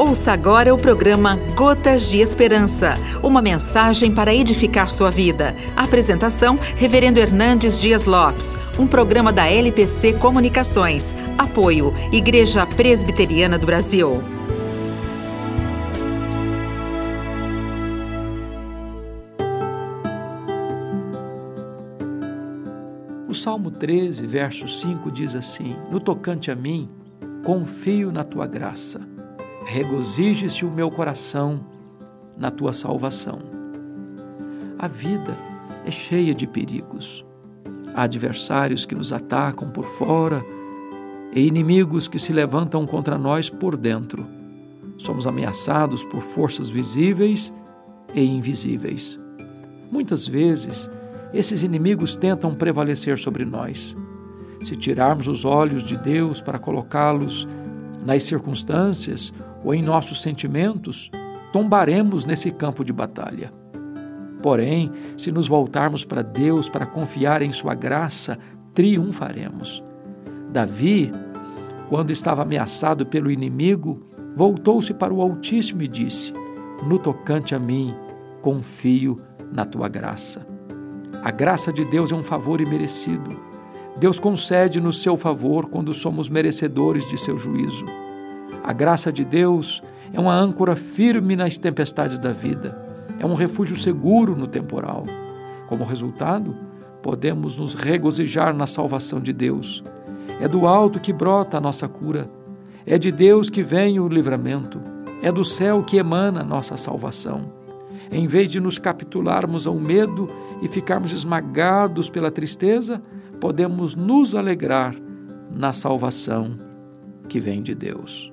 Ouça agora o programa Gotas de Esperança, uma mensagem para edificar sua vida. Apresentação: Reverendo Hernandes Dias Lopes, um programa da LPC Comunicações. Apoio: Igreja Presbiteriana do Brasil. O Salmo 13, verso 5 diz assim: No tocante a mim, confio na tua graça regozije-se o meu coração na tua salvação. A vida é cheia de perigos. Há adversários que nos atacam por fora e inimigos que se levantam contra nós por dentro. Somos ameaçados por forças visíveis e invisíveis. Muitas vezes, esses inimigos tentam prevalecer sobre nós. Se tirarmos os olhos de Deus para colocá-los nas circunstâncias ou em nossos sentimentos, tombaremos nesse campo de batalha. Porém, se nos voltarmos para Deus para confiar em Sua graça, triunfaremos. Davi, quando estava ameaçado pelo inimigo, voltou-se para o Altíssimo e disse: No tocante a mim, confio na tua graça. A graça de Deus é um favor imerecido. Deus concede no seu favor quando somos merecedores de seu juízo. A graça de Deus é uma âncora firme nas tempestades da vida, é um refúgio seguro no temporal. Como resultado, podemos nos regozijar na salvação de Deus. É do alto que brota a nossa cura, é de Deus que vem o livramento, é do céu que emana a nossa salvação. Em vez de nos capitularmos ao medo e ficarmos esmagados pela tristeza, podemos nos alegrar na salvação que vem de Deus.